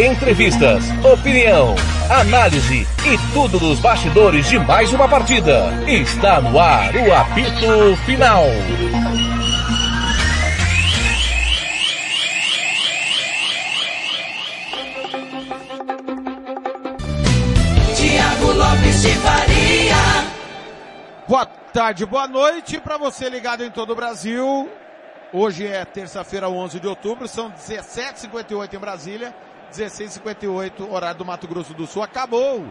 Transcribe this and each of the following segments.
Entrevistas, opinião, análise e tudo dos bastidores de mais uma partida. Está no ar o apito final. Tiago Lopes de Faria. Boa tarde, boa noite para você ligado em todo o Brasil. Hoje é terça-feira, 11 de outubro, são 17h58 em Brasília, 16h58 horário do Mato Grosso do Sul. Acabou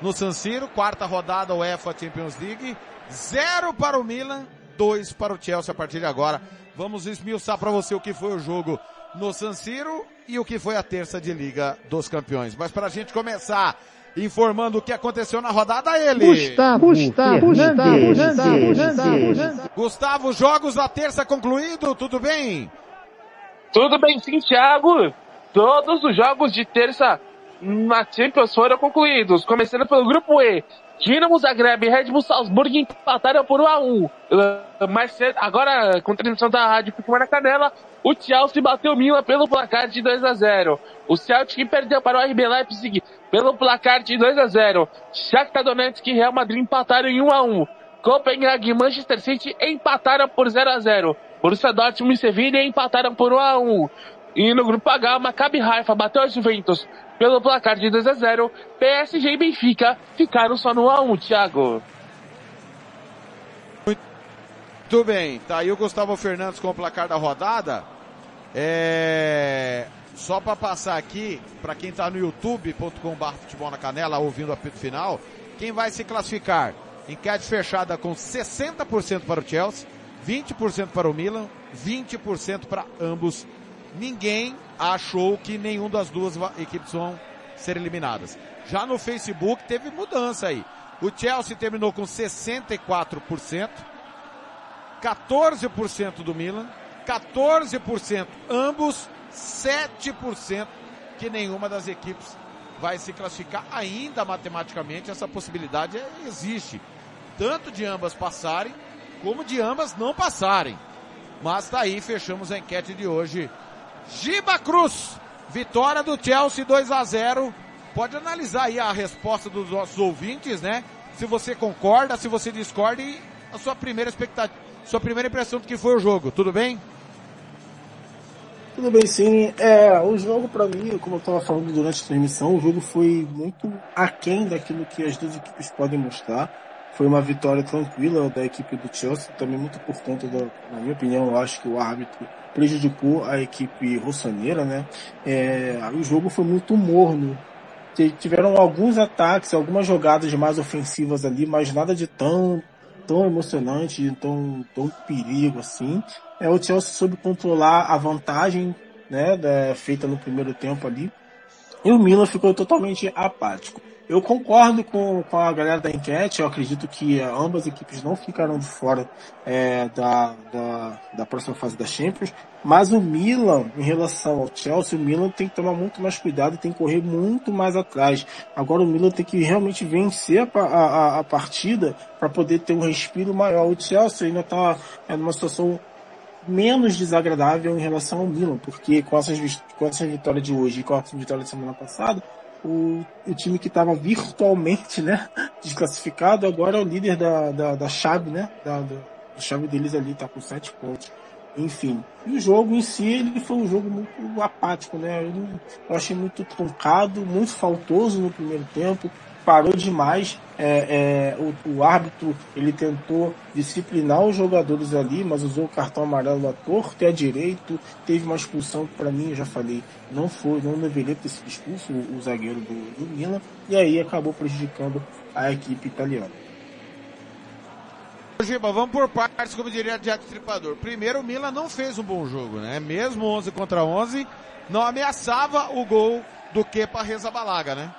no San Siro, quarta rodada UEFA Champions League. Zero para o Milan, dois para o Chelsea a partir de agora. Vamos esmiuçar para você o que foi o jogo no San Siro e o que foi a terça de Liga dos Campeões. Mas para a gente começar informando o que aconteceu na rodada, ele. Gustavo, Gustavo, Gustavo, Gustavo, Gustavo, Gustavo, jogos da terça concluído, tudo bem? Tudo bem sim, Thiago. Todos os jogos de terça na Champions foram concluídos, começando pelo grupo E. Dinamo Zagreb e Red Bull Salzburg empataram por 1 a 1. Uh, mais cedo, agora, com transmissão da Rádio Futebol na Canela, o Chelsea bateu o Milan pelo placar de 2 a 0. O Celtic perdeu para o RB Leipzig pelo placar de 2 a 0. Shakhtar Donetsk e Real Madrid empataram em 1 a 1. Copenhague e Manchester City empataram por 0 a 0. Borussia Dortmund e Sevilla empataram por 1 a 1. E no grupo H, Maccabi Haifa bateu os Juventus pelo placar de 2 a 0. PSG e Benfica ficaram só no 1 a 1, Thiago. Muito bem, tá aí o Gustavo Fernandes com o placar da rodada. É... Só para passar aqui, para quem tá no youtube.com.br futebol na canela, ouvindo o apito final, quem vai se classificar? Enquete fechada com 60% para o Chelsea, 20% para o Milan, 20% para ambos. Ninguém achou que nenhum das duas equipes vão ser eliminadas. Já no Facebook teve mudança aí. O Chelsea terminou com 64%, 14% do Milan, 14% ambos, 7% que nenhuma das equipes vai se classificar ainda matematicamente. Essa possibilidade existe. Tanto de ambas passarem, como de ambas não passarem. Mas tá aí, fechamos a enquete de hoje. Giba Cruz, vitória do Chelsea 2 a 0. Pode analisar aí a resposta dos nossos ouvintes, né? Se você concorda, se você discorda e a sua primeira expectativa, sua primeira impressão do que foi o jogo. Tudo bem? Tudo bem, sim. É, o jogo para mim, como eu estava falando durante a transmissão, o jogo foi muito aquém daquilo que as duas equipes podem mostrar. Foi uma vitória tranquila da equipe do Chelsea, também muito por conta da, na minha opinião, eu acho que o árbitro prejudicou a equipe rossoneira, né? É, o jogo foi muito morno. Tiveram alguns ataques, algumas jogadas mais ofensivas ali, mas nada de tão tão emocionante, tão, tão perigo assim. É, o Chelsea soube controlar a vantagem, né, da, feita no primeiro tempo ali. E o Milan ficou totalmente apático. Eu concordo com, com a galera da enquete, eu acredito que ambas as equipes não ficaram de fora é, da, da, da próxima fase da Champions, mas o Milan, em relação ao Chelsea, o Milan tem que tomar muito mais cuidado, tem que correr muito mais atrás. Agora o Milan tem que realmente vencer a, a, a partida para poder ter um respiro maior. O Chelsea ainda está é, numa situação menos desagradável em relação ao Milan, porque com essas, com essa vitória de hoje e com a vitória da semana passada, o, o time que estava virtualmente, né, desclassificado, agora é o líder da, da, da chave, né, da, da, chave deles ali, tá com sete pontos. Enfim, e o jogo em si, ele foi um jogo muito apático, né, eu achei muito truncado, muito faltoso no primeiro tempo, parou demais. É, é, o, o, árbitro ele tentou disciplinar os jogadores ali, mas usou o cartão amarelo à torta e direito. Teve uma expulsão que para mim, eu já falei, não foi, não deveria ter sido expulso o, o zagueiro do, do Milan. E aí acabou prejudicando a equipe italiana. Giba, vamos por partes, como diria Jack Tripador. Primeiro, o Milan não fez um bom jogo, né? Mesmo 11 contra 11, não ameaçava o gol do Kepa Reza Balaga, né?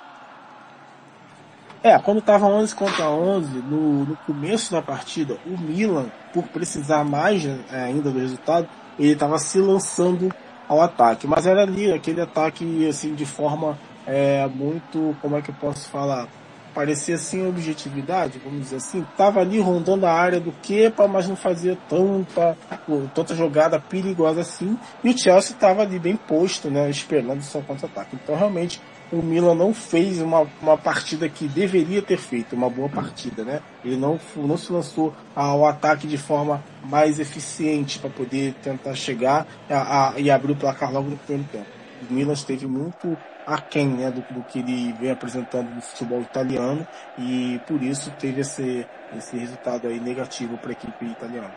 É, quando tava 11 contra 11, no, no começo da partida, o Milan, por precisar mais é, ainda do resultado, ele estava se lançando ao ataque. Mas era ali aquele ataque assim de forma é, muito, como é que eu posso falar? Parecia sem objetividade, vamos dizer assim. Tava ali rondando a área do Kepa, mas não fazia tanta, tanta jogada perigosa assim. E o Chelsea estava ali bem posto, né, esperando o seu contra-ataque. Então realmente o Milan não fez uma, uma partida que deveria ter feito, uma boa partida, né? Ele não, não se lançou ao ataque de forma mais eficiente para poder tentar chegar a, a, e abrir o placar logo no primeiro tempo. O Milan esteve muito aquém né, do, do que ele vem apresentando no futebol italiano e por isso teve esse, esse resultado aí negativo para a equipe italiana.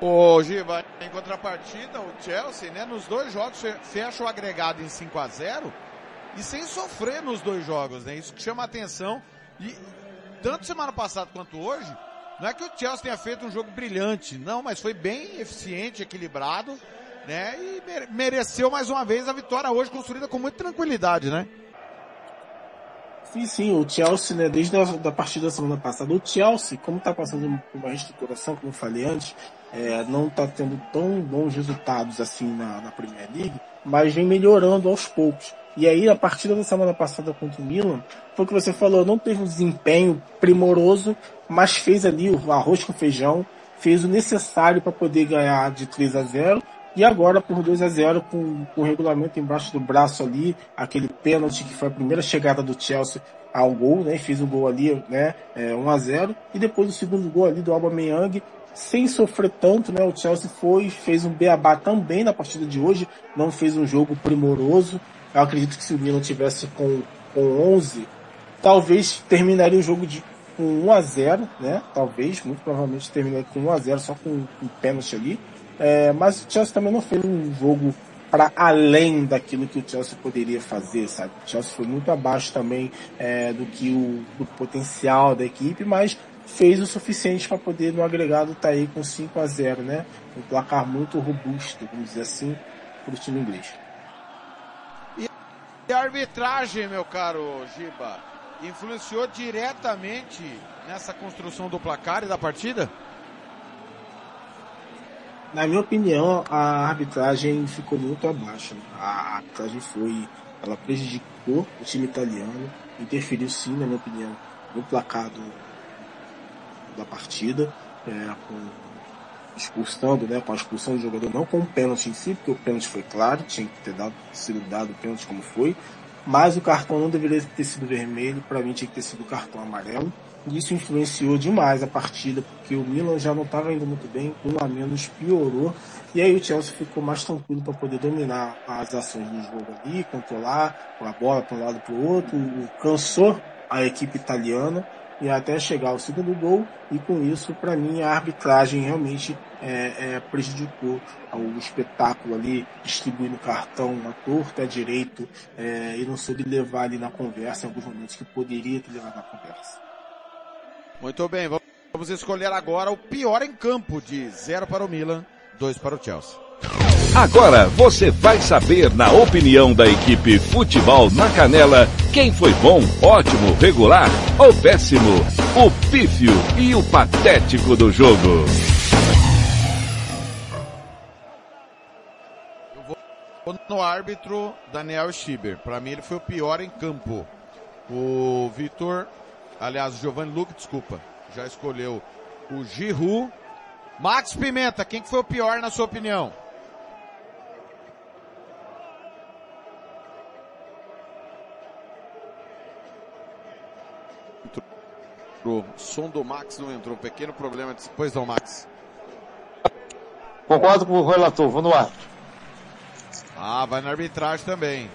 Ô Giva, em contrapartida, o Chelsea, né, nos dois jogos fecha o agregado em 5 a 0 e sem sofrer nos dois jogos, né? Isso que chama atenção. E tanto semana passada quanto hoje, não é que o Chelsea tenha feito um jogo brilhante, não, mas foi bem eficiente, equilibrado, né? E mereceu mais uma vez a vitória hoje construída com muita tranquilidade, né? Sim, sim, o Chelsea, né, desde a da partida da semana passada, o Chelsea, como está passando por uma reestruturação, como eu falei antes, é, não está tendo tão bons resultados assim na, na Premier League, mas vem melhorando aos poucos. E aí, a partida da semana passada contra o Milan, foi o que você falou, não teve um desempenho primoroso, mas fez ali o arroz com feijão, fez o necessário para poder ganhar de 3 a 0 e agora por 2 a 0 com, com o regulamento embaixo do braço ali, aquele pênalti que foi a primeira chegada do Chelsea ao gol, né? Fez o gol ali, né? É, 1 a 0 e depois o segundo gol ali do Aubameyang, sem sofrer tanto, né? O Chelsea foi, fez um beabá também na partida de hoje, não fez um jogo primoroso, eu acredito que se o Milan tivesse com, com 11, talvez terminaria o jogo de, com 1 a 0 né? Talvez, muito provavelmente terminaria com 1 a 0 só com um pênalti ali. É, mas o Chelsea também não fez um jogo para além daquilo que o Chelsea poderia fazer, sabe? O Chelsea foi muito abaixo também é, do que o do potencial da equipe, mas fez o suficiente para poder no agregado estar tá aí com 5 a 0 né? Um placar muito robusto, vamos dizer assim, para o time inglês. E a arbitragem, meu caro Giba, influenciou diretamente nessa construção do placar e da partida? Na minha opinião, a arbitragem ficou muito abaixo. A arbitragem foi, ela prejudicou o time italiano, interferiu sim, na minha opinião, no placar do, da partida, é, expulsando, né, com a expulsão do jogador, não com o pênalti em si, porque o pênalti foi claro, tinha que ter dado, sido dado o pênalti como foi, mas o cartão não deveria ter sido vermelho, para mim tinha que ter sido cartão amarelo. E isso influenciou demais a partida, porque o Milan já não estava indo muito bem, um a menos piorou, e aí o Chelsea ficou mais tranquilo para poder dominar as ações do jogo ali, controlar a bola para um lado para o outro, cansou a equipe italiana, e até chegar ao segundo gol, e com isso, para mim, a arbitragem realmente é, é, prejudicou o espetáculo ali, distribuindo cartão à torta, à direito, é, e não soube levar ali na conversa em alguns momentos que poderia ter levado na conversa. Muito bem, vamos escolher agora o pior em campo de 0 para o Milan, 2 para o Chelsea. Agora você vai saber, na opinião da equipe Futebol na Canela, quem foi bom, ótimo, regular ou péssimo, o pífio e o patético do jogo. Eu vou no árbitro Daniel Schieber. Para mim ele foi o pior em campo. O Vitor, aliás, o Giovanni Luque, desculpa, já escolheu o Giroud. Max Pimenta, quem que foi o pior na sua opinião? O som do Max não entrou. Pequeno problema depois do Max. Concordo com o relator, vou no ar. Ah, vai na arbitragem também.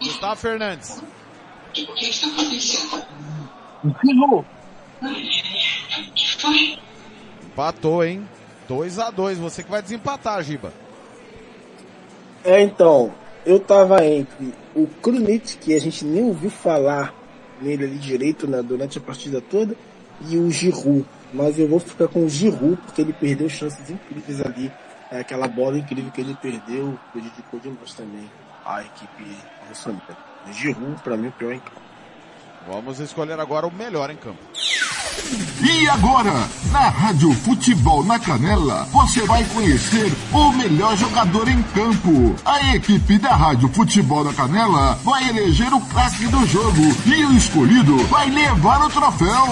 Gustavo Fernandes. O que está acontecendo? Empatou, hein? 2 a 2 Você que vai desempatar, Giba. É, então, eu tava entre o Krunic, que a gente nem ouviu falar nele ali direito né, durante a partida toda, e o Giroud. Mas eu vou ficar com o Giroud porque ele perdeu chances incríveis ali. É, aquela bola incrível que ele perdeu prejudicou demais também a equipe russonista. Giroud, para mim, o pior em campo. Vamos escolher agora o melhor em campo. E agora, na Rádio Futebol na Canela, você vai conhecer o melhor jogador em campo. A equipe da Rádio Futebol na Canela vai eleger o craque do jogo e o escolhido vai levar o troféu.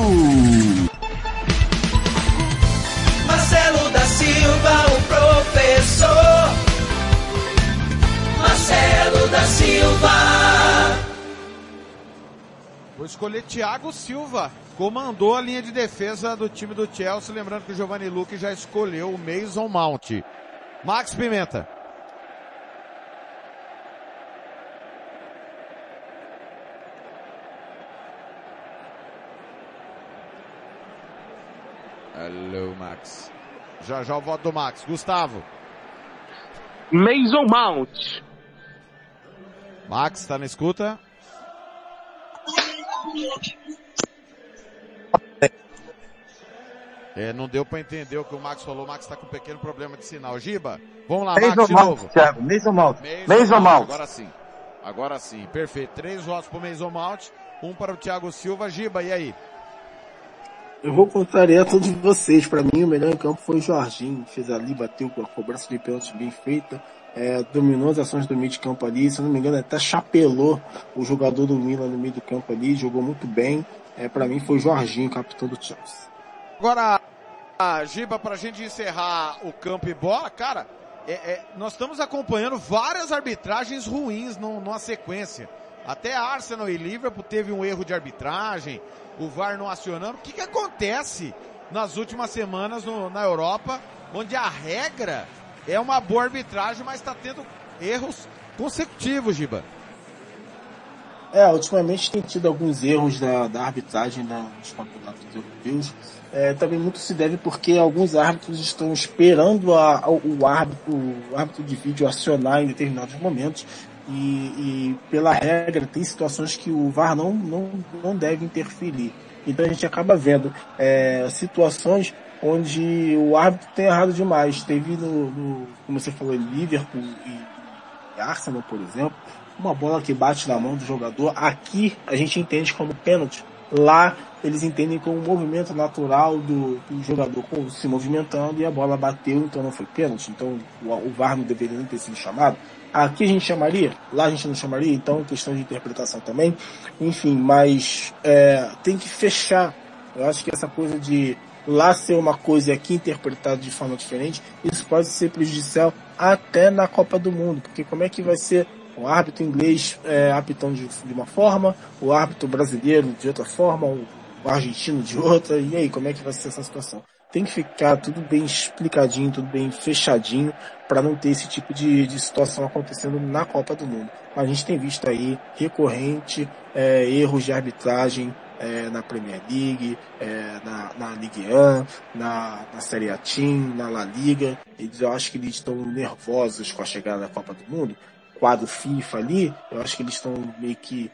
Marcelo da Silva, o professor. Marcelo da Silva. Vou escolher Thiago Silva. Comandou a linha de defesa do time do Chelsea. Lembrando que o Giovanni Luque já escolheu o Mason Mount. Max Pimenta. Hello, Max. Já já o voto do Max. Gustavo. Mason Mount. Max, tá na escuta? É, não deu para entender o que o Max falou. O Max está com um pequeno problema de sinal. Giba, vamos lá, Max, de novo. Thiago. Mason Mount. Mason Mason Mount. Agora sim. Agora sim. Perfeito. Três votos para o Mason Mount, um para o Thiago Silva. Giba, e aí? Eu vou contrariar todos vocês. Para mim, o melhor em campo foi o Jorginho. Fez ali, bateu com a cobrança de pênalti bem feita. É, dominou as ações do meio de campo ali. Se não me engano, até chapelou o jogador do Milan no meio do campo ali. Jogou muito bem. É, para mim, foi o Jorginho, capitão do Chelsea. Agora, a Giba, para a gente encerrar o campo e bola, cara, é, é, nós estamos acompanhando várias arbitragens ruins no, numa sequência. Até Arsenal e Liverpool teve um erro de arbitragem, o VAR não acionando. O que, que acontece nas últimas semanas no, na Europa, onde a regra é uma boa arbitragem, mas está tendo erros consecutivos, Giba? É, ultimamente tem tido alguns erros da, da arbitragem na, nos campeonatos europeus. É, também muito se deve porque alguns árbitros estão esperando a, a, o, árbitro, o árbitro de vídeo acionar em determinados momentos. E, e, pela regra tem situações que o VAR não, não, não deve interferir. Então a gente acaba vendo é, situações onde o árbitro tem errado demais. Teve no, no como você falou, Liverpool e, e Arsenal, por exemplo, uma bola que bate na mão do jogador. Aqui a gente entende como pênalti. Lá eles entendem como um movimento natural do, do, jogador se movimentando e a bola bateu, então não foi pênalti. Então o, o VAR não deveria nem ter sido chamado. Aqui a gente chamaria, lá a gente não chamaria, então questão de interpretação também. Enfim, mas é, tem que fechar. Eu acho que essa coisa de lá ser uma coisa e aqui interpretado de forma diferente, isso pode ser prejudicial até na Copa do Mundo, porque como é que vai ser o árbitro inglês é, apitando de, de, uma forma, o árbitro brasileiro de outra forma, o, o argentino de outra, e aí, como é que vai ser essa situação? Tem que ficar tudo bem explicadinho, tudo bem fechadinho, para não ter esse tipo de, de situação acontecendo na Copa do Mundo. A gente tem visto aí recorrente é, erros de arbitragem é, na Premier League, é, na, na Ligue 1, na, na Série A Team, na La Liga. Eles, eu acho que eles estão nervosos com a chegada da Copa do Mundo. Quadro FIFA ali, eu acho que eles estão meio que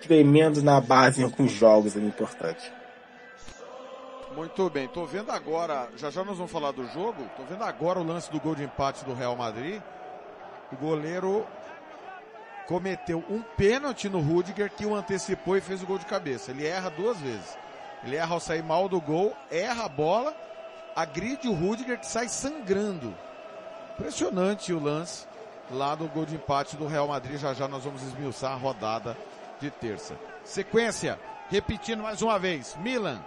tremendo na base em alguns jogos ali importantes. Muito bem, tô vendo agora, já já nós vamos falar do jogo, tô vendo agora o lance do gol de empate do Real Madrid. O goleiro cometeu um pênalti no Rudiger que o antecipou e fez o gol de cabeça. Ele erra duas vezes. Ele erra ao sair mal do gol, erra a bola, agride o Rudiger que sai sangrando. Impressionante o lance lá do gol de empate do Real Madrid. Já já nós vamos esmiuçar a rodada de terça. Sequência, repetindo mais uma vez. Milan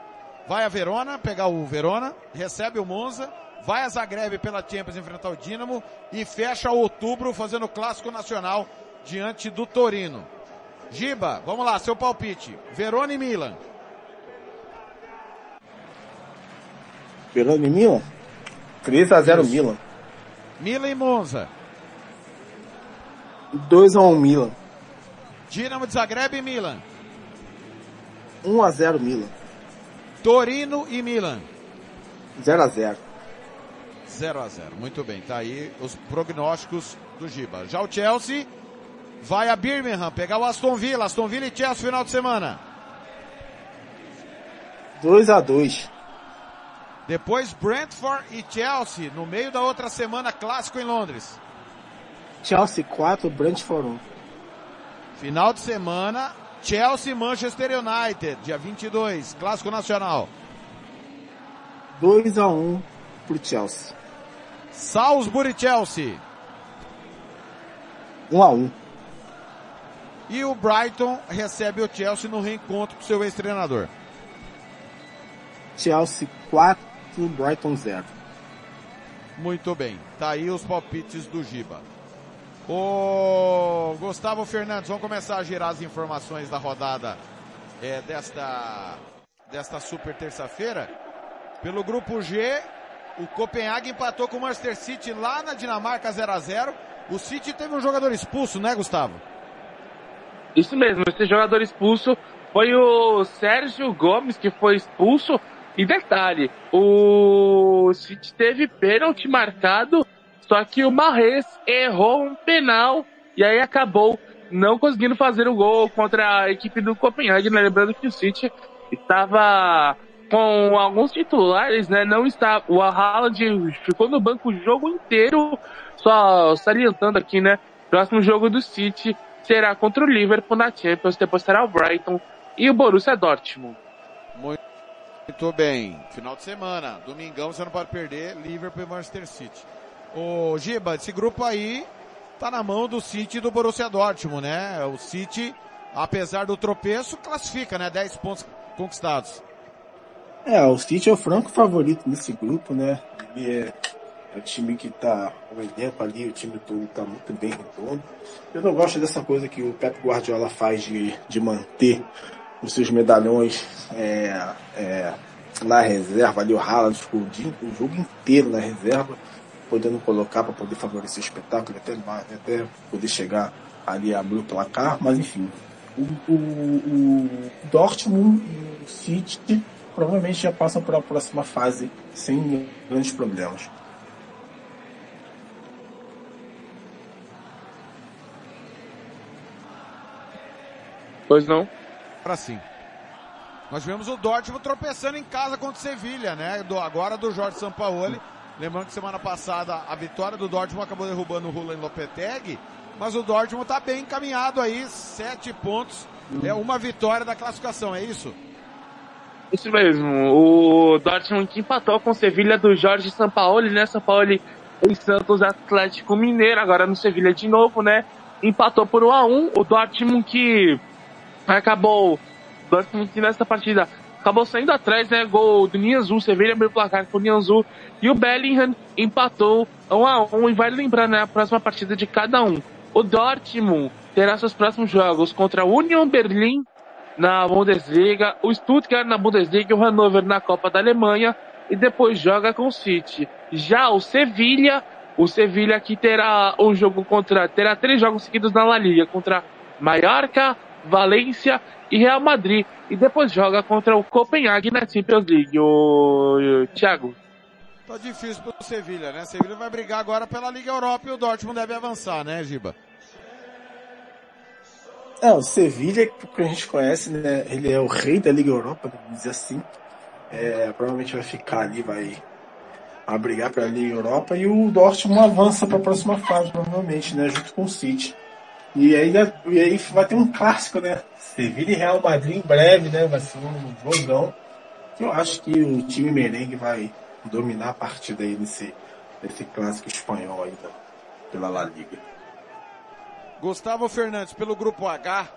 vai a Verona, pegar o Verona, recebe o Monza, vai a Zagreb pela Champions enfrentar o Dinamo e fecha outubro fazendo o clássico nacional diante do Torino. Giba, vamos lá, seu palpite. Verona e Milan. Verona e Milan? 3 a 0 Milan. Milan e Monza. 2 a 1 Milan. Dinamo de Zagreb e Milan. 1 a 0 Milan. Torino e Milan. 0 a 0. 0 a 0. Muito bem, tá aí os prognósticos do Giba. Já o Chelsea vai a Birmingham pegar o Aston Villa. Aston Villa e Chelsea final de semana. 2 a 2. Depois Brentford e Chelsea no meio da outra semana clássico em Londres. Chelsea 4, Brentford 1. Final de semana Chelsea Manchester United, dia 22, clássico nacional. 2 a 1 pro Chelsea. Salisbury Chelsea. 1 a 1. E o Brighton recebe o Chelsea no reencontro com seu ex-treinador. Chelsea 4, Brighton 0. Muito bem. Tá aí os palpites do Giba. O Gustavo Fernandes, vamos começar a girar as informações da rodada é, desta, desta super terça-feira. Pelo grupo G, o Copenhague empatou com o Manchester City lá na Dinamarca 0 a 0 O City teve um jogador expulso, né, Gustavo? Isso mesmo, esse jogador expulso foi o Sérgio Gomes que foi expulso. E detalhe, o City teve pênalti marcado, só que o Marres errou um penal e aí acabou não conseguindo fazer o gol contra a equipe do Copenhague, né? lembrando que o City estava com alguns titulares, né? Não está, o Haaland ficou no banco o jogo inteiro, só salientando aqui, né? Próximo jogo do City será contra o Liverpool na Champions, depois será o Brighton e o Borussia Dortmund. Muito bem. Final de semana. Domingão você não pode perder. Liverpool e Manchester City. Ô, Giba, esse grupo aí tá na mão do City e do Borussia Dortmund, né? O City, apesar do tropeço, classifica, né? 10 pontos conquistados. É, o City é o franco favorito nesse grupo, né? Ele é, é o time que tá, o elenco ali, o time todo tá muito bem redondo. Eu não gosto dessa coisa que o Pep Guardiola faz de, de manter os seus medalhões é, é, na reserva, ali o Haaland ficou o, o jogo inteiro na reserva, podendo colocar para poder favorecer o espetáculo, até, até poder chegar ali a abrir o placar, mas enfim. O, o, o Dortmund e o City provavelmente já passam para a próxima fase sem grandes problemas. Pois não? Para sim. Nós vimos o Dortmund tropeçando em casa contra o Sevilha, né? Do, agora do Jorge Sampaoli. Lembrando que semana passada a vitória do Dortmund acabou derrubando o Roland Lopetegui, mas o Dortmund está bem encaminhado aí, sete pontos, é uma vitória da classificação, é isso? Isso mesmo, o Dortmund que empatou com o Sevilha do Jorge Sampaoli, né? Sampaoli em Santos Atlético Mineiro, agora no Sevilha de novo, né? Empatou por 1 a 1 o Dortmund que acabou Dortmund nessa partida acabou saindo atrás, né? Gol do Nianzu, Sevilha abriu o placar com o Nianzu e o Bellingham empatou 1 a 1 e vai lembrar né, a próxima partida de cada um. O Dortmund terá seus próximos jogos contra o Union Berlin na Bundesliga, o Stuttgart na Bundesliga e o Hannover na Copa da Alemanha e depois joga com o City. Já o Sevilha, o Sevilha que terá um jogo contra, terá três jogos seguidos na La Liga contra Mallorca, Valência e Real Madrid. E depois joga contra o Copenhague na Champions League. O, o Thiago. Tá difícil pro Sevilha, né? Sevilha vai brigar agora pela Liga Europa e o Dortmund deve avançar, né, Giba? É, o Sevilha, que a gente conhece, né? Ele é o rei da Liga Europa, vamos dizer assim. É, provavelmente vai ficar ali, vai, vai brigar pela Liga Europa e o Dortmund avança para a próxima fase, provavelmente, né? Junto com o City. E aí, e aí vai ter um clássico, né? Sevilha e Real Madrid em breve, né? Vai ser um jogão. Eu acho que o time merengue vai dominar a partida aí nesse, nesse clássico espanhol aí da, pela La Liga. Gustavo Fernandes pelo grupo H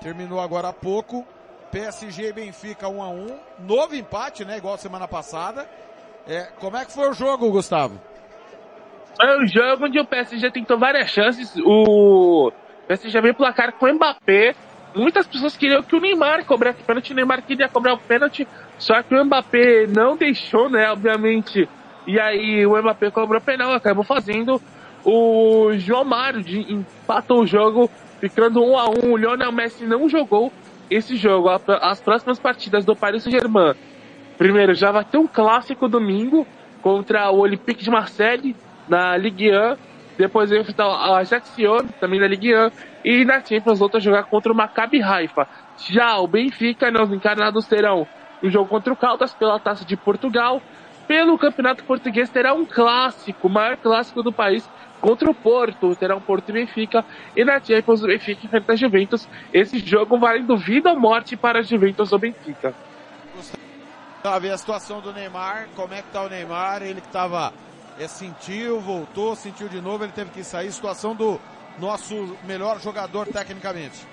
terminou agora há pouco. PSG e Benfica 1 a 1 Novo empate, né? Igual semana passada. É, como é que foi o jogo, Gustavo? Foi um jogo onde o PSG tentou várias chances. O PSG veio placar com o Mbappé. Muitas pessoas queriam que o Neymar cobrasse pênalti. O Neymar queria cobrar o pênalti. Só que o Mbappé não deixou, né? Obviamente. E aí o Mbappé cobrou penal, acabou fazendo. O João Mário empatou o jogo, ficando um a um. O Lionel Messi não jogou esse jogo. As próximas partidas do Paris Saint-Germain. Primeiro, já vai ter um clássico domingo contra o Olympique de Marseille na Ligue 1. Depois vai enfrentar o Ajaccio, também na Ligue 1. E na Champions, volta a jogar contra o Maccabi Haifa. Já o Benfica, né, os encarnados terão um jogo contra o Caldas pela Taça de Portugal. Pelo Campeonato Português terá um clássico, o maior clássico do país, contra o Porto, terá um Porto e Benfica, e na Champions o Benfica enfrenta a Juventus. Esse jogo valendo vida ou morte para a Juventus ou Benfica. Gustavo, a situação do Neymar, como é que tá o Neymar? Ele que tava, é, sentiu, voltou, sentiu de novo, ele teve que sair. Situação do nosso melhor jogador tecnicamente.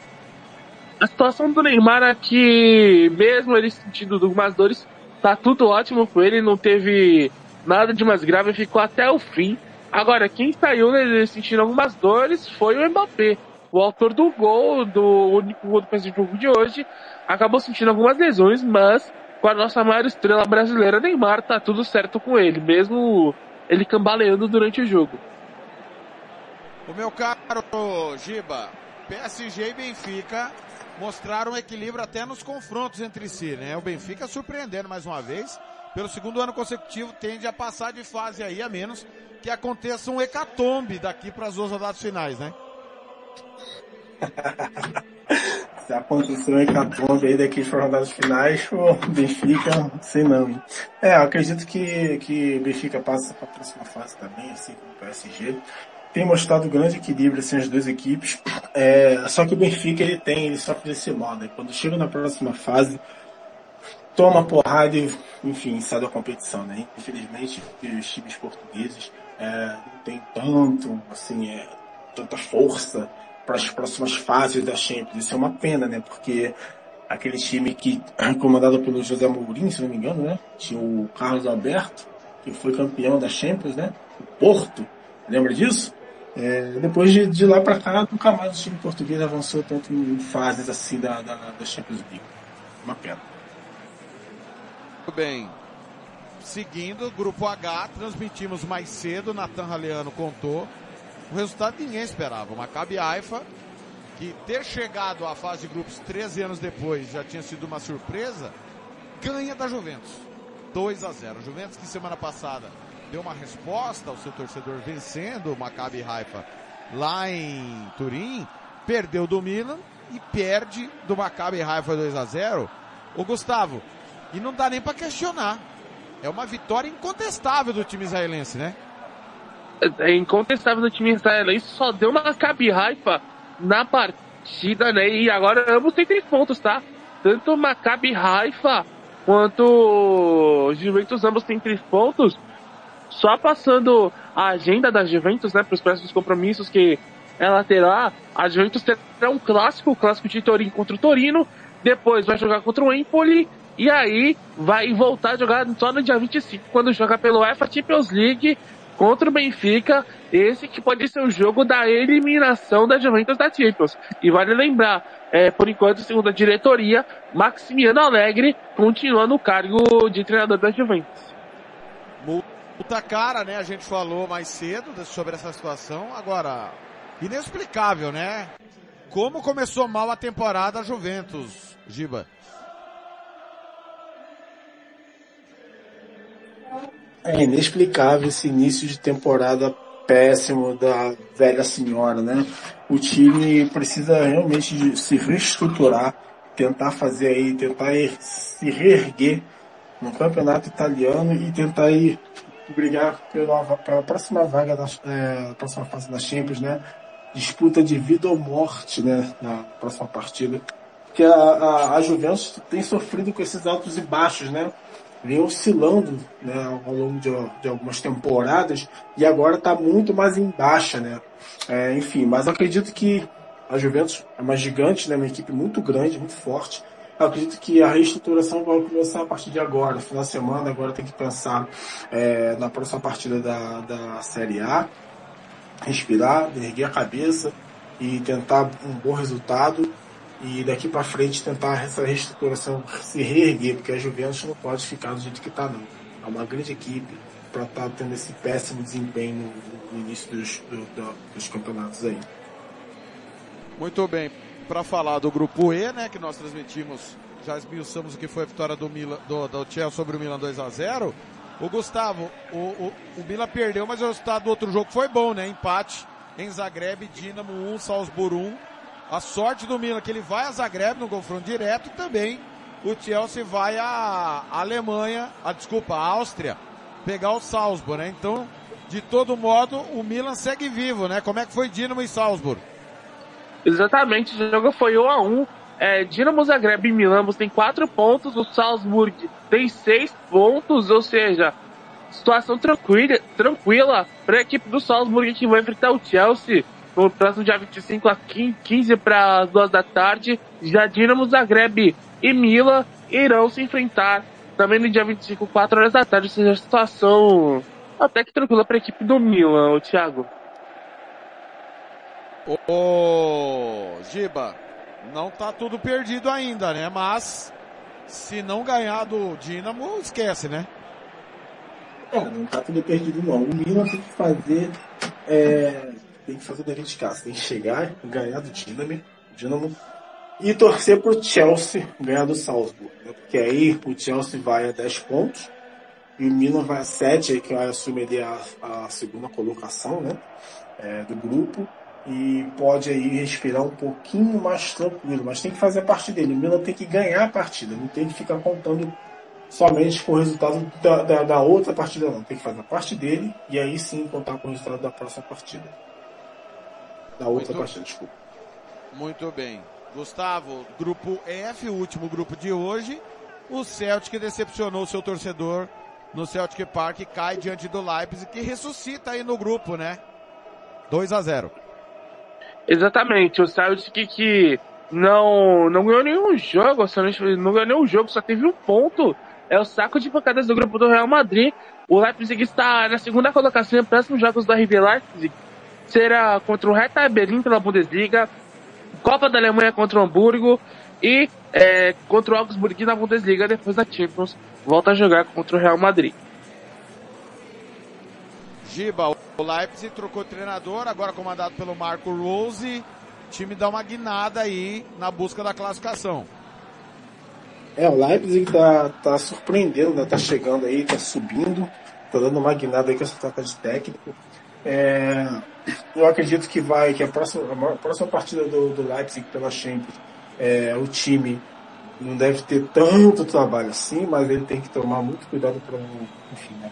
A situação do Neymar aqui, mesmo ele sentindo algumas dores, tá tudo ótimo com ele, não teve nada de mais grave, ficou até o fim. Agora, quem saiu né, sentindo algumas dores foi o Mbappé. O autor do gol, do único gol do PSG de hoje, acabou sentindo algumas lesões, mas com a nossa maior estrela brasileira, Neymar, tá tudo certo com ele, mesmo ele cambaleando durante o jogo. O meu caro Giba, PSG e Benfica mostraram equilíbrio até nos confrontos entre si, né? O Benfica surpreendendo mais uma vez, pelo segundo ano consecutivo tende a passar de fase aí, a menos que aconteça um hecatombe daqui para as duas rodadas finais, né? Se acontecer um hecatombe aí daqui para as rodadas finais, o Benfica, sei não. É, acredito que, que Benfica passa para a próxima fase também, assim como o PSG tem mostrado grande equilíbrio assim as duas equipes. É, só que o Benfica ele tem, ele sofre desse modo. Né? Quando chega na próxima fase, toma porrada e, enfim, sai da competição, né? Infelizmente, os times portugueses é, não tem tanto, assim, é, tanta força para as próximas fases da Champions. Isso é uma pena, né? Porque aquele time que, comandado pelo José Mourinho, se não me engano, né? Tinha o Carlos Alberto, que foi campeão da Champions, né? O Porto, lembra disso? É, depois de, de lá para cá, nunca mais o time português avançou tanto em fases assim da, da, da Champions League. Uma pena. Muito bem. Seguindo, grupo H, transmitimos mais cedo, Natan Raleano contou. O resultado ninguém esperava. O Maccabi Haifa, que ter chegado à fase de grupos 13 anos depois já tinha sido uma surpresa, ganha da Juventus. 2 a 0. Juventus que semana passada deu uma resposta ao seu torcedor vencendo o Maccabi Haifa lá em Turim, perdeu do Milan e perde do Maccabi Haifa 2 a 0. O Gustavo, e não dá nem para questionar. É uma vitória incontestável do time israelense, né? É incontestável do time israelense, só deu Maccabi Haifa na partida, né? E agora ambos têm três pontos, tá? Tanto Maccabi Haifa quanto Juventus ambos têm três pontos. Só passando a agenda da Juventus, né, para os próximos compromissos que ela terá, a Juventus terá um clássico, o clássico de Torino contra o Torino, depois vai jogar contra o Empoli, e aí vai voltar a jogar só no dia 25, quando joga pelo UEFA Champions League contra o Benfica, esse que pode ser o jogo da eliminação da Juventus da Champions. E vale lembrar, é, por enquanto, segundo a diretoria, Maximiano Alegre continua no cargo de treinador da Juventus. Puta cara, né? A gente falou mais cedo sobre essa situação. Agora, inexplicável, né? Como começou mal a temporada a Juventus, Giba? É inexplicável esse início de temporada péssimo da velha senhora, né? O time precisa realmente se reestruturar, tentar fazer aí, tentar se reerguer no campeonato italiano e tentar ir brigar pela, pela próxima vaga da é, próxima fase da Champions, né? Disputa de vida ou morte, né? Na próxima partida. Porque a, a, a Juventus tem sofrido com esses altos e baixos, né? Vem oscilando né, ao longo de, de algumas temporadas e agora está muito mais em baixa, né? É, enfim, mas acredito que a Juventus é uma gigante, né? Uma equipe muito grande, muito forte acredito que a reestruturação vai começar a partir de agora, final da semana, agora tem que pensar é, na próxima partida da, da Série A, respirar, erguer a cabeça e tentar um bom resultado e daqui para frente tentar essa reestruturação se reerguer, porque a Juventus não pode ficar do jeito que está não. É uma grande equipe para estar tá tendo esse péssimo desempenho no, início dos, do, do, dos campeonatos aí. Muito bem para falar do grupo E, né, que nós transmitimos, já esmiuçamos o que foi a vitória do, Milan, do, do Chelsea sobre o Milan 2 a 0 O Gustavo, o, o, o Milan perdeu, mas o resultado do outro jogo foi bom, né? Empate em Zagreb, Dinamo 1, Salzburgo 1. A sorte do Milan é que ele vai a Zagreb no confronto direto e também o Chelsea vai à Alemanha, a, desculpa, a Áustria, pegar o Salzburgo, né? Então, de todo modo, o Milan segue vivo, né? Como é que foi Dinamo e Salzburg? Exatamente, o jogo foi 1 a 1 é, Dinamo Zagreb e Milan tem 4 pontos, o Salzburg tem 6 pontos, ou seja, situação tranquila, tranquila para a equipe do Salzburg que vai enfrentar o Chelsea no próximo dia 25 a 15 para as 2 da tarde. Já Dinamo Zagreb e Milan irão se enfrentar também no dia 25, 4 horas da tarde, ou seja, situação até que tranquila para a equipe do Milan, o Thiago. Ô, Giba, não tá tudo perdido ainda, né? Mas se não ganhar do Dinamo, esquece, né? É, não tá tudo perdido não. O Milan tem que fazer. É, tem que fazer o dever de casa. Tem que chegar, ganhar do Dinamo, Dinamo e torcer pro Chelsea ganhar do Salzburg. Né? Porque aí o Chelsea vai a 10 pontos e o Milan vai a 7, que vai assumir a, a segunda colocação né? É, do grupo e pode aí respirar um pouquinho mais tranquilo, mas tem que fazer a parte dele. O Milan tem que ganhar a partida, não tem que ficar contando somente com o resultado da, da, da, outra partida, não. Tem que fazer a parte dele e aí sim contar com o resultado da próxima partida. Da outra Muito... partida, desculpa. Muito bem. Gustavo, grupo F, o último grupo de hoje. O Celtic decepcionou seu torcedor no Celtic Park, cai diante do Leipzig, que ressuscita aí no grupo, né? 2 a 0 Exatamente, o Celtic que não, não ganhou nenhum jogo, só não, ganhou nenhum jogo, só teve um ponto. É o saco de pancadas do grupo do Real Madrid. O Leipzig está na segunda colocação em próximos jogos da RB Leipzig. Será contra o Hertha Berlim pela Bundesliga, Copa da Alemanha contra o Hamburgo e é, contra o Augsburg na Bundesliga depois da Champions. Volta a jogar contra o Real Madrid. Giba, o Leipzig trocou treinador, agora comandado pelo Marco Rose. O time dá uma guinada aí na busca da classificação. É, o Leipzig tá, tá surpreendendo, né? Tá chegando aí, tá subindo, tá dando uma guinada aí com essa troca de técnico. É, eu acredito que vai, que a próxima, a próxima partida do, do Leipzig pela Champions, é, o time não deve ter tanto trabalho assim, mas ele tem que tomar muito cuidado para, enfim, né?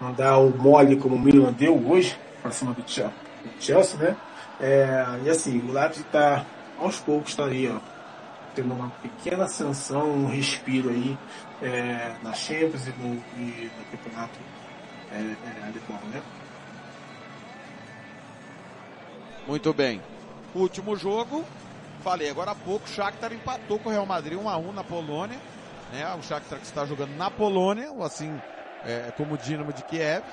andar o mole como o Milan deu hoje, para cima do Chelsea, né? É, e assim, o Leipzig está aos poucos está aí, ó, tendo uma pequena ascensão, um respiro aí é, na Champions e no, e no campeonato é, é, alemão, né? Muito bem. Último jogo, falei agora há pouco, o Shakhtar empatou com o Real Madrid 1 a 1 na Polônia, né? O Shakhtar que está jogando na Polônia, assim, é, como o Dinamo de Kiev.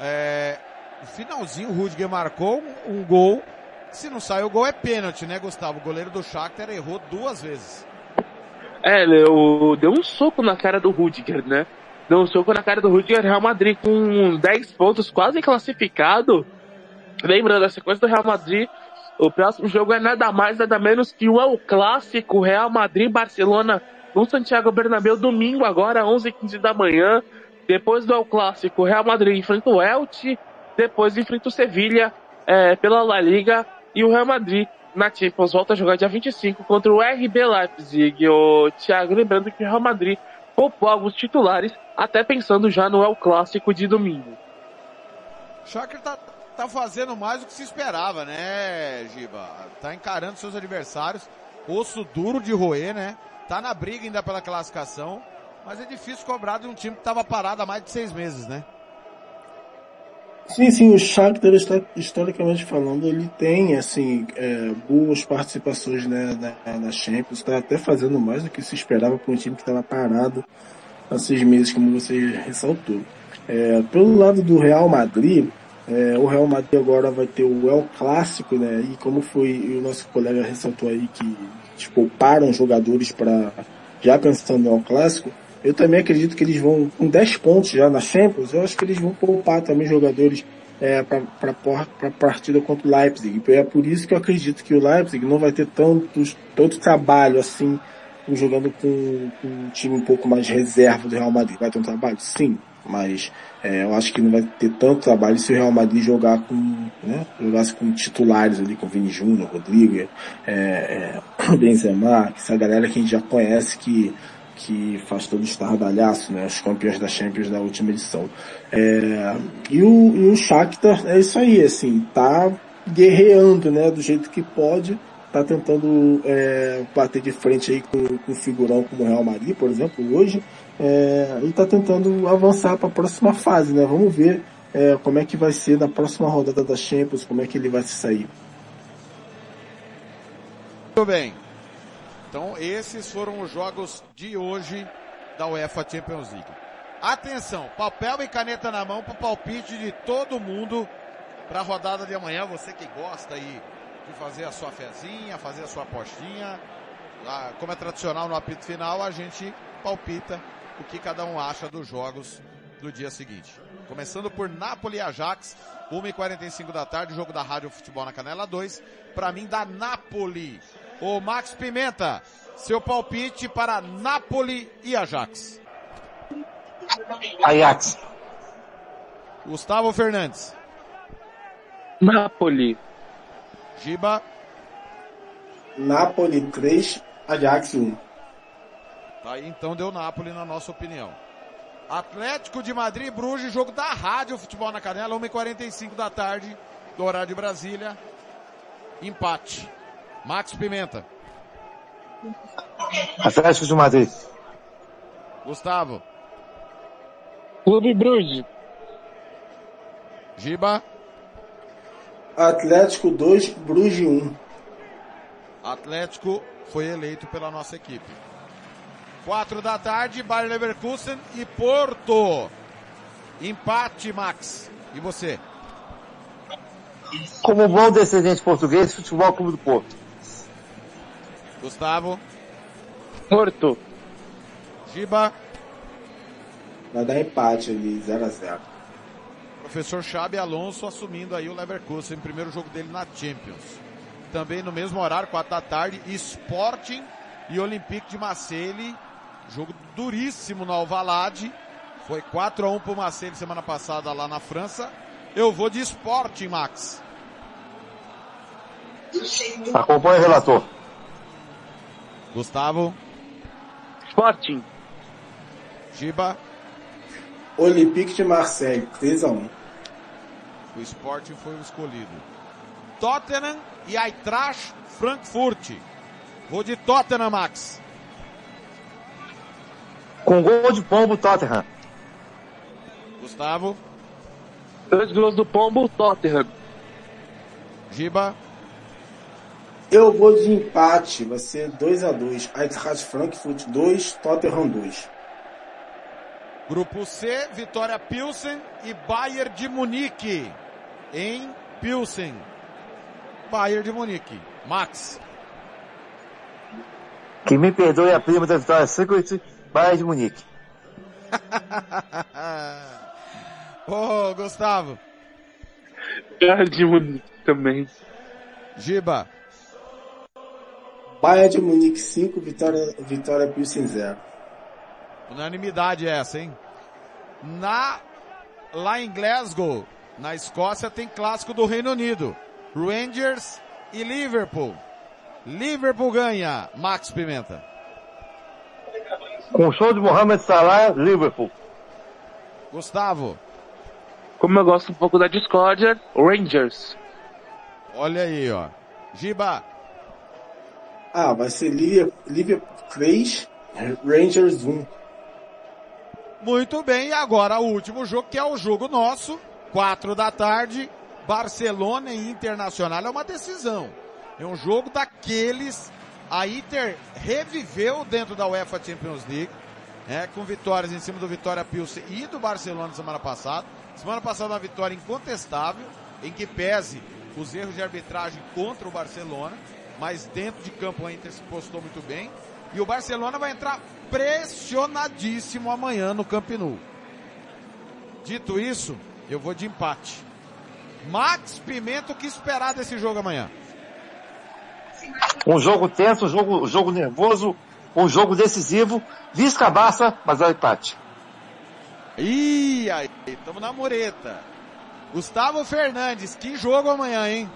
É, no finalzinho, o Rudiger marcou um, um gol. Se não sai o gol é pênalti, né, Gustavo? O goleiro do Shakhtar errou duas vezes. É, deu, deu um soco na cara do Rudiger, né? Deu um soco na cara do Rudiger, Real Madrid com 10 pontos quase classificado. Lembrando, a sequência do Real Madrid, o próximo jogo é nada mais, nada menos que o El Clássico Real Madrid-Barcelona no Santiago Bernabéu, domingo agora, 11h15 da manhã. Depois do El Clássico, Real Madrid enfrenta o Elche, depois enfrenta o Sevilha é, pela La Liga e o Real Madrid na Champions volta a jogar dia 25 contra o RB Leipzig. O Thiago, lembrando que o Real Madrid poupou alguns titulares, até pensando já no El Clássico de domingo. Shakhtar tá, fazendo mais do que se esperava, né, Giba? Tá encarando seus adversários, osso duro de roer, né? Tá na briga ainda pela classificação. Mas é difícil cobrar de um time que estava parado há mais de seis meses, né? Sim, sim, o Shakhtar, historicamente falando, ele tem, assim, é, boas participações né, na, na Champions, está até fazendo mais do que se esperava para um time que estava parado há seis meses, como você ressaltou. É, pelo lado do Real Madrid, é, o Real Madrid agora vai ter o El Clássico, né, e como foi, o nosso colega ressaltou aí que, tipo, pouparam jogadores para, já pensando no El Clássico, eu também acredito que eles vão, com 10 pontos já na Champions, eu acho que eles vão poupar também jogadores é, para a partida contra o Leipzig. É por isso que eu acredito que o Leipzig não vai ter tantos, tanto trabalho assim, jogando com, com, um time um pouco mais reserva do Real Madrid. Vai ter um trabalho? Sim, mas é, eu acho que não vai ter tanto trabalho se o Real Madrid jogar com, né, jogasse com titulares ali, com Vini Júnior, Rodrigo, é, é, Benzema, essa galera que a gente já conhece que que faz todo o estardalhaço, né? Os campeões da Champions da última edição. É, e, o, e o Shakhtar é isso aí, assim, tá guerreando, né? Do jeito que pode, tá tentando é, bater de frente aí com, com figurão como o Real Madrid, por exemplo, hoje, é, e tá tentando avançar para a próxima fase, né? Vamos ver é, como é que vai ser na próxima rodada da Champions, como é que ele vai se sair. Muito bem. Então esses foram os jogos de hoje da UEFA Champions League. Atenção, papel e caneta na mão para o palpite de todo mundo para a rodada de amanhã. Você que gosta aí de fazer a sua fezinha, fazer a sua apostinha. Como é tradicional no apito final, a gente palpita o que cada um acha dos jogos do dia seguinte. Começando por Napoli e Ajax, 1h45 da tarde, jogo da Rádio Futebol na Canela 2. Para mim, da Napoli. O Max Pimenta, seu palpite para Napoli e Ajax. Ajax. Gustavo Fernandes. Napoli. Giba. Napoli 3, Ajax 1. Tá aí, então deu Napoli na nossa opinião. Atlético de Madrid, Bruges, jogo da Rádio Futebol na Canela, 1h45 da tarde, do horário de Brasília. Empate. Max Pimenta. Atlético de Madrid. Gustavo. Clube Bruges. Giba. Atlético 2, Bruges 1. Atlético foi eleito pela nossa equipe. Quatro da tarde, Bayer Leverkusen e Porto. Empate, Max. E você? Como bom descendente português, Futebol Clube do Porto. Gustavo. Porto. Giba. Vai dar empate ali, 0 a 0 Professor Xabi Alonso assumindo aí o Leverkusen, primeiro jogo dele na Champions. Também no mesmo horário, 4 da tarde, Sporting e Olympique de Marseille. Jogo duríssimo no Alvalade. Foi 4 a 1 pro Marseille semana passada lá na França. Eu vou de Sporting, Max. Acompanhe o relator. Gustavo. Sporting. Giba. Olympique de Marseille, 3 a 1 O Sporting foi o escolhido. Tottenham e Eintracht Frankfurt. Vou de Tottenham, Max. Com gol de pombo, Tottenham. Gustavo. Dois gols do Pombo, Tottenham. Giba. Eu vou de empate, vai ser 2 a 2 Eintracht Frankfurt 2, Tottenham 2. Grupo C, Vitória Pilsen e Bayern de Munique. Em Pilsen. Bayern de Munique. Max. Que me perdoe a prima da Vitória Secret, Bayern de Munique. Ô, oh, Gustavo. Bayern de Munique também. Giba. Bayern de Munique 5, Vitória, Vitória Pilsen 0. Unanimidade essa, hein? Na, lá em Glasgow, na Escócia, tem clássico do Reino Unido. Rangers e Liverpool. Liverpool ganha. Max Pimenta. Com o show de Mohamed Salah, Liverpool. Gustavo. Como eu gosto um pouco da discórdia, Rangers. Olha aí, ó. Giba. Ah, vai ser Liverpool 3, Rangers 1. Muito bem, e agora o último jogo, que é o jogo nosso, quatro da tarde, Barcelona e Internacional, é uma decisão. É um jogo daqueles, a Inter reviveu dentro da UEFA Champions League, é, com vitórias em cima do Vitória Pilsen e do Barcelona semana passada. Semana passada uma vitória incontestável, em que pese os erros de arbitragem contra o Barcelona, mas dentro de campo a Inter se postou muito bem. E o Barcelona vai entrar pressionadíssimo amanhã no Camp Nou. Dito isso, eu vou de empate. Max Pimenta, o que esperar desse jogo amanhã? Um jogo tenso, um jogo, um jogo nervoso, um jogo decisivo. Visca Barça, mas é o empate. Ih, aí, estamos na mureta. Gustavo Fernandes, que jogo amanhã, hein?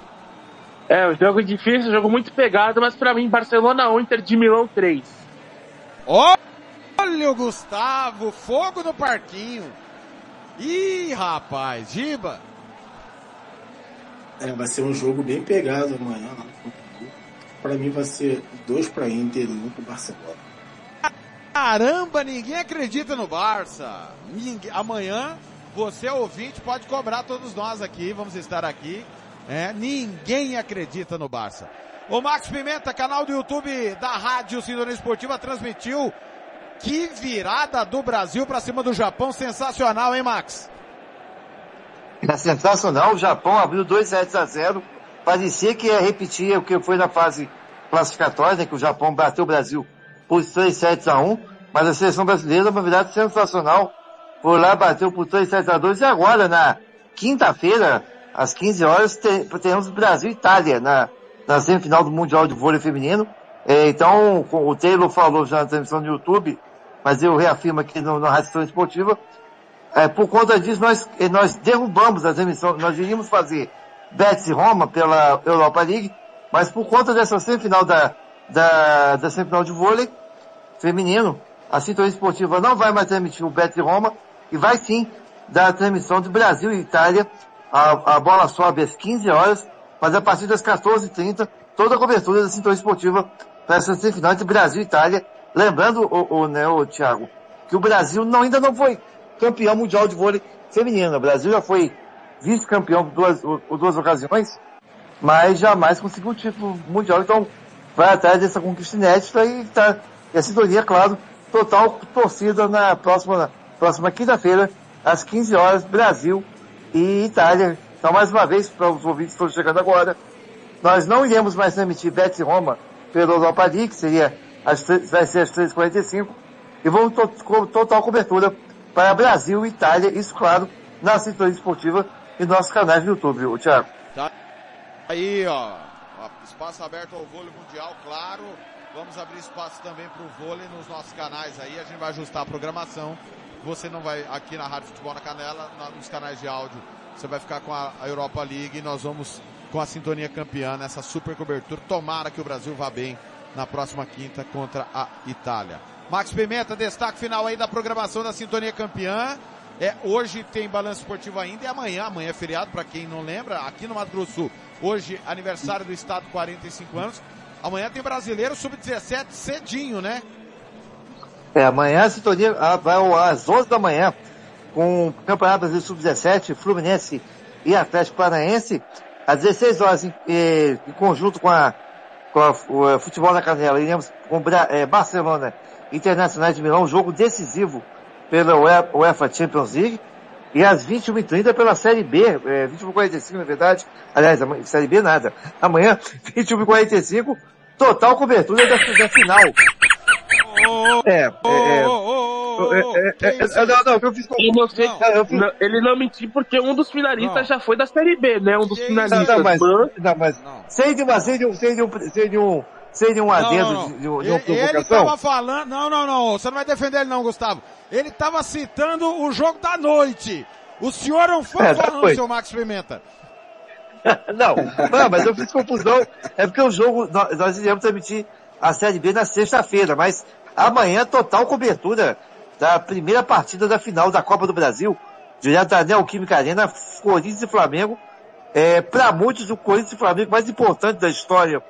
É, um jogo difícil, um jogo muito pegado, mas pra mim, Barcelona 1, Inter de Milão 3. Ó! Olha o Gustavo, fogo no parquinho. Ih, rapaz, Giba. É, vai ser um jogo bem pegado amanhã. Para mim vai ser dois para Inter e um para Barcelona. Caramba, ninguém acredita no Barça. Ninguém, amanhã você ouvinte pode cobrar todos nós aqui, vamos estar aqui. É, ninguém acredita no Barça. O Max Pimenta, canal do YouTube da Rádio Sintonia Esportiva, transmitiu que virada do Brasil para cima do Japão, sensacional, hein, Max? É sensacional, o Japão abriu 2 sets a 0. Parecia que ia repetir o que foi na fase classificatória, né, que o Japão bateu o Brasil por 3 sets a 1, mas a seleção brasileira, uma verdade sensacional, foi lá, bateu por 3 sets a 2 e agora, na quinta-feira, às 15 horas, teremos Brasil e Itália na, na semifinal do Mundial de Vôlei Feminino. É, então, o Taylor falou já na transmissão no YouTube, mas eu reafirmo aqui no, na Rádio Esportiva, é, por conta disso nós, nós derrubamos a transmissão, nós iríamos fazer Betis Roma pela Europa League, mas por conta dessa semifinal da, da, da semifinal de vôlei feminino, a Sintonia Esportiva não vai mais transmitir o Betis Roma, e vai sim dar a transmissão de Brasil e Itália, a, a bola sobe às 15 horas, mas a partir das 14h30, toda a cobertura da Sintonia Esportiva para essa semifinal de Brasil e Itália, lembrando, o, o, né, o Thiago, que o Brasil não, ainda não foi campeão mundial de vôlei feminino. O Brasil já foi vice-campeão por duas, por duas ocasiões, mas jamais conseguiu o título mundial. Então, vai atrás dessa conquista inédita e, tá, e a sintonia, claro, total torcida na próxima, próxima quinta-feira, às 15 horas, Brasil e Itália. Então, mais uma vez, para os ouvintes que estão chegando agora, nós não iremos mais transmitir Betis e Roma pelo Europa League, que seria às, vai ser às 3h45, e vamos to, com total cobertura para Brasil e Itália, isso claro, na sintonia esportiva e nossos canais no YouTube, o Thiago. Tá aí, ó, espaço aberto ao vôlei mundial, claro. Vamos abrir espaço também para o vôlei nos nossos canais aí, a gente vai ajustar a programação. Você não vai, aqui na Rádio Futebol na Canela, nos canais de áudio, você vai ficar com a Europa League e nós vamos com a sintonia campeã nessa super cobertura. Tomara que o Brasil vá bem na próxima quinta contra a Itália. Max Pimenta, destaque final aí da programação da Sintonia Campeã. É, hoje tem balanço esportivo ainda e amanhã, amanhã é feriado, para quem não lembra, aqui no Mato Grosso Sul. Hoje, aniversário do Estado, 45 anos. Amanhã tem brasileiro sub-17 cedinho, né? É, amanhã a sintonia vai às 11 da manhã com o Campeonato Brasileiro Sub-17, Fluminense e Atlético Paranaense. Às 16 horas, em, em conjunto com a, com a, o Futebol na Canela, iremos com é, Barcelona Internacionais de Milão, jogo decisivo pela UEFA Champions League. E às 21h30 pela Série B, é, 21h45 na verdade, aliás, Série B nada. Amanhã, 21h45, total cobertura da, da final. É, é, é. Não, não, não. Não, ele não mentiu porque um dos finalistas não. já foi da Série B, né? Um dos finalistas. Não, mas, não, mas sem de uma, sem de um, sem de um, sem de um, Seria um adendo não, não. de, de, uma provocação? Ele tava falando, não, não, não, você não vai defender ele não, Gustavo. Ele tava citando o jogo da noite. O senhor é um fã é, falando, seu Max Pimenta. não, não, mas eu fiz confusão. É porque o jogo, nós, nós iremos transmitir a Série B na sexta-feira, mas amanhã total cobertura da primeira partida da final da Copa do Brasil, direto da Neoquímica Arena, Corinthians e Flamengo. É, para muitos, o Corinthians e Flamengo mais importante da história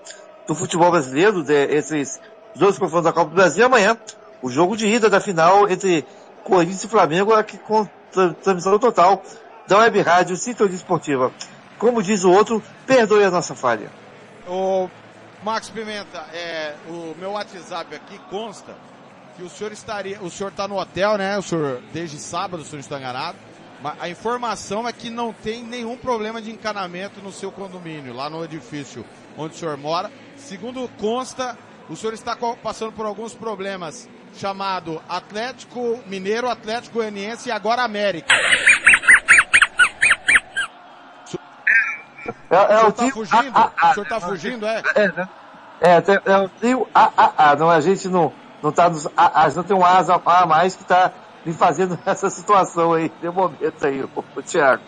do futebol brasileiro, de, esses dois confrontos da Copa do Brasil. Amanhã, o jogo de ida da final entre Corinthians e Flamengo, aqui com transmissão total da Web Rádio Sintonia Esportiva. Como diz o outro, perdoe a nossa falha. O Max Pimenta, é, o meu WhatsApp aqui consta que o senhor estaria, o senhor está no hotel, né? O senhor, desde sábado, o senhor está enganado. Mas a informação é que não tem nenhum problema de encanamento no seu condomínio, lá no edifício onde o senhor mora. Segundo consta, o senhor está passando por alguns problemas, chamado Atlético Mineiro, Atlético Goianiense e agora América. É, é o, senhor está fugindo? A, a, a, o senhor está fugindo, é? É, né? é, é o trio AAA, não, a gente não, não tá nos A, não tem um A a mais que está me fazendo essa situação aí, de momento aí, o, o Thiago.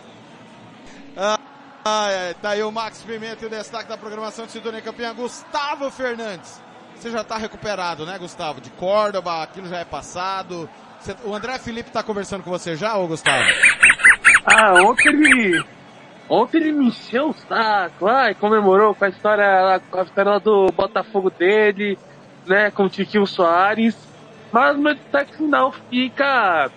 Ah. Ah, é, tá aí o Max Pimenta e o destaque da programação de Sintonia Campeã, Gustavo Fernandes. você já tá recuperado, né, Gustavo? De Córdoba, aquilo já é passado. Você, o André Felipe tá conversando com você já, ô Gustavo? Ah, ontem ele. Ontem ele me encheu o saco, ai, comemorou com a história, com a história do Botafogo dele, né, com o Tiquinho Soares. Mas meu destaque final fica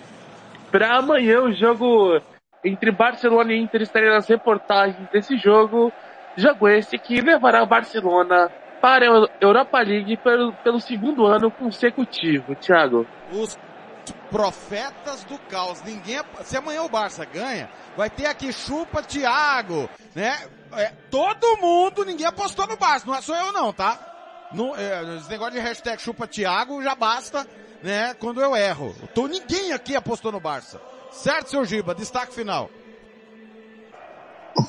para amanhã o jogo entre Barcelona e Inter estarei nas reportagens desse jogo. Jogo esse que levará o Barcelona para a Europa League pelo, pelo segundo ano consecutivo, Thiago. Os profetas do caos. Ninguém, se amanhã o Barça ganha, vai ter aqui chupa Thiago, né? É, todo mundo, ninguém apostou no Barça, não é só eu não, tá? No, é, esse negócio de hashtag chupa Thiago já basta, né? Quando eu erro. Tô, ninguém aqui apostou no Barça. Certo, seu Giba? Destaque final.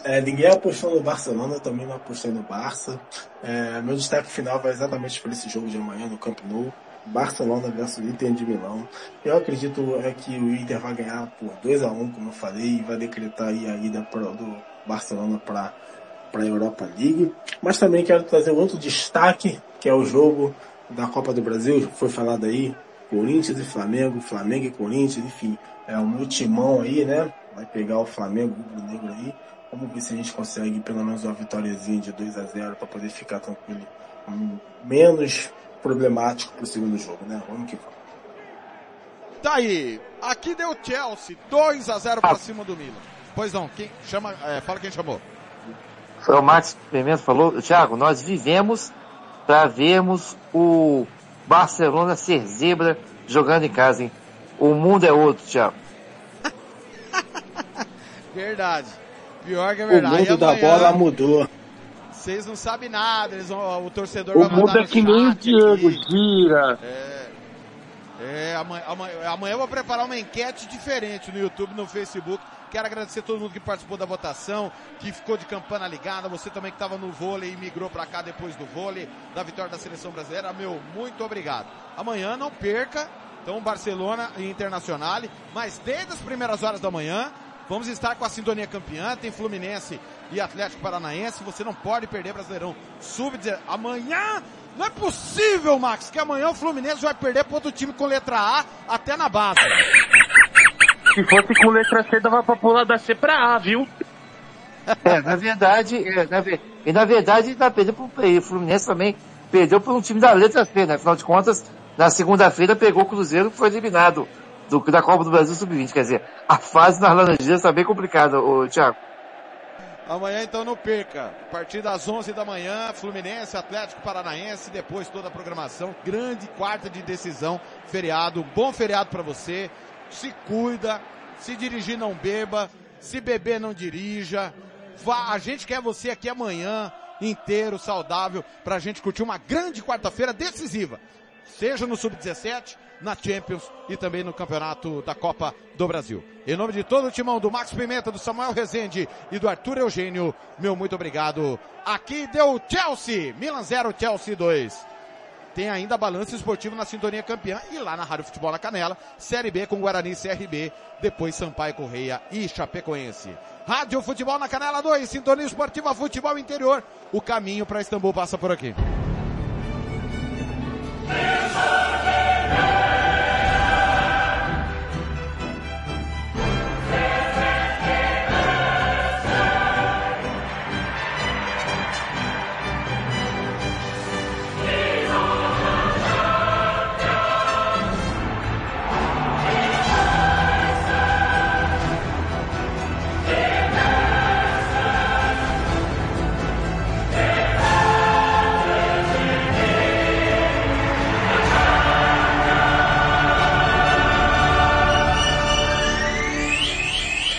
É, ninguém apostou no Barcelona, eu também não apostei no Barça. É, meu destaque final vai exatamente para esse jogo de amanhã no Camp Nou. Barcelona versus Inter de Milão. Eu acredito é que o Inter vai ganhar por 2 a 1 um, como eu falei, e vai decretar aí a ida pro, do Barcelona para para a Europa League. Mas também quero trazer outro destaque, que é o jogo da Copa do Brasil, foi falado aí, Corinthians e Flamengo, Flamengo e Corinthians, enfim, é o meu timão aí, né? Vai pegar o Flamengo, o negro aí. Vamos ver se a gente consegue pelo menos uma vitóriazinha de 2 a 0 para poder ficar tranquilo, menos problemático pro segundo jogo, né? Vamos que vamos. Tá aí. Aqui deu Chelsea, 2 a 0 para cima do Milan. Pois não, quem chama, é, fala quem chamou. Foi o Max Pimenta falou, Thiago, nós vivemos para vermos o Barcelona ser zebra jogando em casa, hein? O mundo é outro, Thiago. verdade. Pior que é verdade. O mundo da bola mudou. Vocês não sabem nada, eles vão, o torcedor o vai mundo é que nem o Diego, aqui. gira. É, é amanhã, amanhã, amanhã eu vou preparar uma enquete diferente no YouTube, no Facebook. Quero agradecer a todo mundo que participou da votação, que ficou de campana ligada, você também que estava no vôlei e migrou para cá depois do vôlei, da vitória da seleção brasileira. Meu, muito obrigado. Amanhã não perca, então Barcelona e Internacional, mas desde as primeiras horas da manhã, vamos estar com a sintonia campeã, tem Fluminense e Atlético Paranaense, você não pode perder Brasileirão Sub amanhã não é possível, Max, que amanhã o Fluminense vai perder para outro time com letra A até na base. Se fosse com letra C, dava pra pular da C pra A, viu? É, na verdade, é, na, e na verdade, tá perdendo pro e o Fluminense também perdeu por um time da letra C, né? Afinal de contas, na segunda-feira pegou o Cruzeiro que foi eliminado do, da Copa do Brasil Sub-20. Quer dizer, a fase nas Laranjeiras tá bem complicada, ô, Thiago. Amanhã então não perca. A partir das 11 da manhã, Fluminense, Atlético Paranaense, depois toda a programação. Grande quarta de decisão, feriado. Bom feriado para você. Se cuida, se dirigir não beba, se beber não dirija. Vá, a gente quer você aqui amanhã inteiro, saudável, pra gente curtir uma grande quarta-feira decisiva. Seja no Sub-17, na Champions e também no Campeonato da Copa do Brasil. Em nome de todo o timão do Max Pimenta, do Samuel Rezende e do Arthur Eugênio, meu muito obrigado. Aqui deu Chelsea, Milan 0, Chelsea 2. Tem ainda balanço esportivo na Sintonia Campeã e lá na Rádio Futebol na Canela, Série B com Guarani CRB, depois Sampaio Correia e Chapecoense. Rádio Futebol na Canela 2, Sintonia Esportiva Futebol Interior. O caminho para Istambul passa por aqui. There's